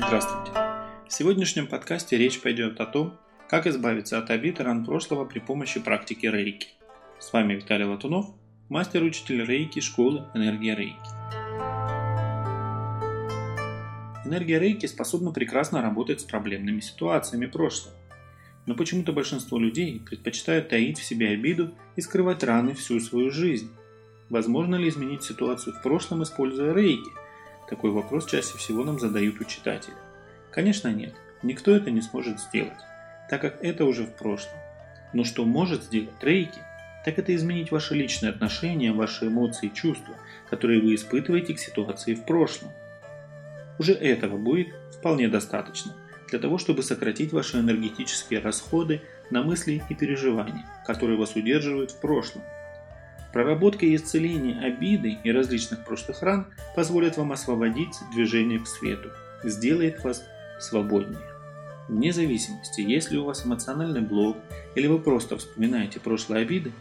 Здравствуйте! В сегодняшнем подкасте речь пойдет о том, как избавиться от обид и ран прошлого при помощи практики рейки. С вами Виталий Латунов, мастер-учитель рейки школы «Энергия рейки». Энергия рейки способна прекрасно работать с проблемными ситуациями прошлого. Но почему-то большинство людей предпочитают таить в себе обиду и скрывать раны всю свою жизнь. Возможно ли изменить ситуацию в прошлом, используя рейки? Такой вопрос чаще всего нам задают у читателя. Конечно нет, никто это не сможет сделать, так как это уже в прошлом. Но что может сделать рейки, так это изменить ваши личные отношения, ваши эмоции и чувства, которые вы испытываете к ситуации в прошлом. Уже этого будет вполне достаточно для того, чтобы сократить ваши энергетические расходы на мысли и переживания, которые вас удерживают в прошлом. Проработка и исцеление обиды и различных прошлых ран позволят вам освободить движение к свету, сделает вас свободнее. Вне зависимости, если у вас эмоциональный блок или вы просто вспоминаете прошлые обиды,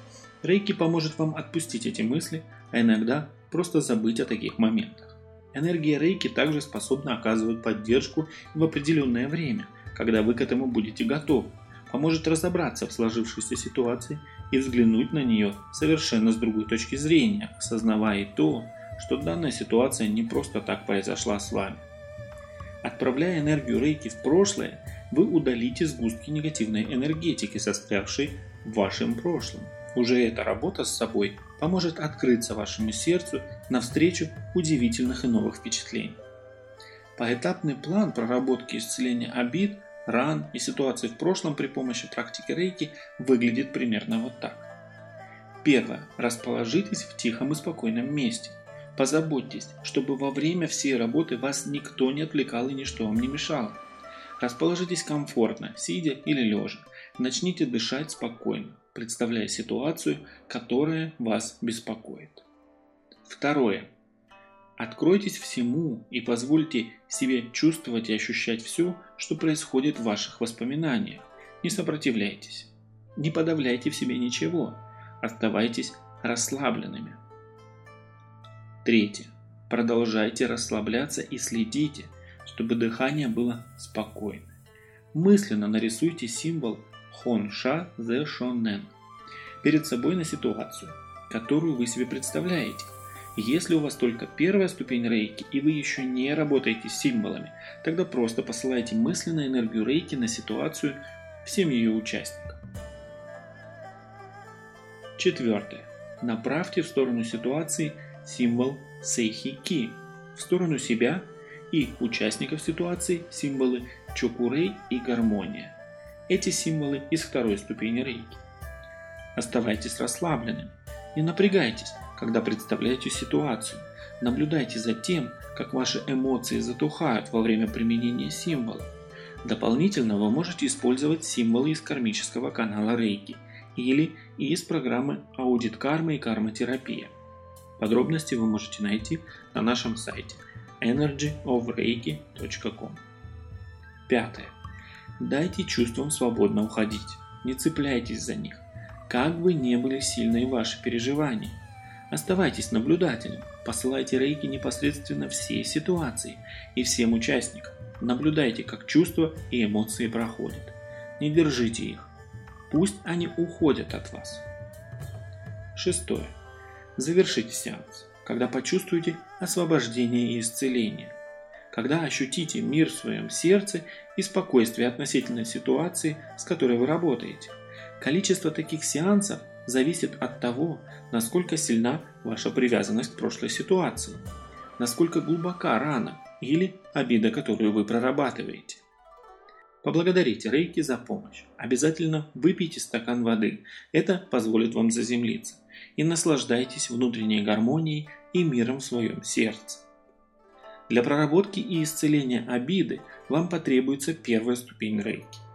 Рейки поможет вам отпустить эти мысли, а иногда просто забыть о таких моментах. Энергия Рейки также способна оказывать поддержку в определенное время, когда вы к этому будете готовы, поможет разобраться в сложившейся ситуации и взглянуть на нее совершенно с другой точки зрения, осознавая то, что данная ситуация не просто так произошла с вами. Отправляя энергию рейки в прошлое, вы удалите сгустки негативной энергетики, застрявшей в вашем прошлом. Уже эта работа с собой поможет открыться вашему сердцу навстречу удивительных и новых впечатлений. Поэтапный план проработки исцеления обид, ран и ситуаций в прошлом при помощи практики рейки выглядит примерно вот так. Первое. Расположитесь в тихом и спокойном месте. Позаботьтесь, чтобы во время всей работы вас никто не отвлекал и ничто вам не мешало. Расположитесь комфортно, сидя или лежа. Начните дышать спокойно, представляя ситуацию, которая вас беспокоит. Второе. Откройтесь всему и позвольте себе чувствовать и ощущать все, что происходит в ваших воспоминаниях. Не сопротивляйтесь. Не подавляйте в себе ничего. Оставайтесь расслабленными. Третье. Продолжайте расслабляться и следите, чтобы дыхание было спокойно. Мысленно нарисуйте символ Хонша Зе Шонен перед собой на ситуацию, которую вы себе представляете. Если у вас только первая ступень рейки и вы еще не работаете с символами, тогда просто посылайте мысленно энергию рейки на ситуацию всем ее участникам. Четвертое. Направьте в сторону ситуации – символ Сейхи-ки в сторону себя и участников ситуации символы Чокурей и Гармония. Эти символы из второй ступени рейки. Оставайтесь расслабленными. Не напрягайтесь, когда представляете ситуацию. Наблюдайте за тем, как ваши эмоции затухают во время применения символов. Дополнительно вы можете использовать символы из кармического канала Рейки или из программы Аудит кармы и кармотерапия. Подробности вы можете найти на нашем сайте energyofreiki.com. Пятое. Дайте чувствам свободно уходить. Не цепляйтесь за них. Как бы не были сильны ваши переживания. Оставайтесь наблюдателем. Посылайте рейки непосредственно всей ситуации и всем участникам. Наблюдайте, как чувства и эмоции проходят. Не держите их. Пусть они уходят от вас. Шестое. Завершите сеанс, когда почувствуете освобождение и исцеление, когда ощутите мир в своем сердце и спокойствие относительно ситуации, с которой вы работаете. Количество таких сеансов зависит от того, насколько сильна ваша привязанность к прошлой ситуации, насколько глубока рана или обида, которую вы прорабатываете. Поблагодарите Рейки за помощь. Обязательно выпейте стакан воды. Это позволит вам заземлиться и наслаждайтесь внутренней гармонией и миром в своем сердце. Для проработки и исцеления обиды вам потребуется первая ступень рейки.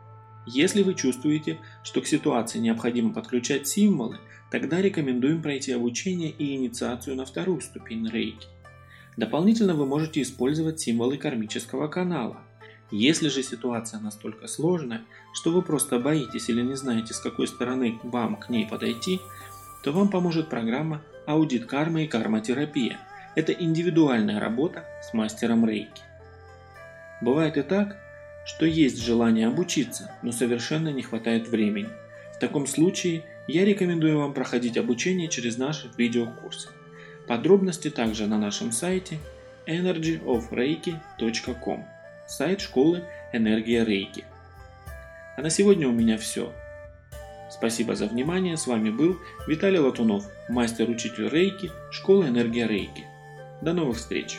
Если вы чувствуете, что к ситуации необходимо подключать символы, тогда рекомендуем пройти обучение и инициацию на вторую ступень рейки. Дополнительно вы можете использовать символы кармического канала. Если же ситуация настолько сложная, что вы просто боитесь или не знаете, с какой стороны вам к ней подойти, то вам поможет программа «Аудит кармы и кармотерапия». Это индивидуальная работа с мастером рейки. Бывает и так, что есть желание обучиться, но совершенно не хватает времени. В таком случае я рекомендую вам проходить обучение через наши видеокурсы. Подробности также на нашем сайте energyofreiki.com сайт школы Энергия Рейки. А на сегодня у меня все. Спасибо за внимание. С вами был Виталий Латунов, мастер-учитель Рейки, школы Энергия Рейки. До новых встреч!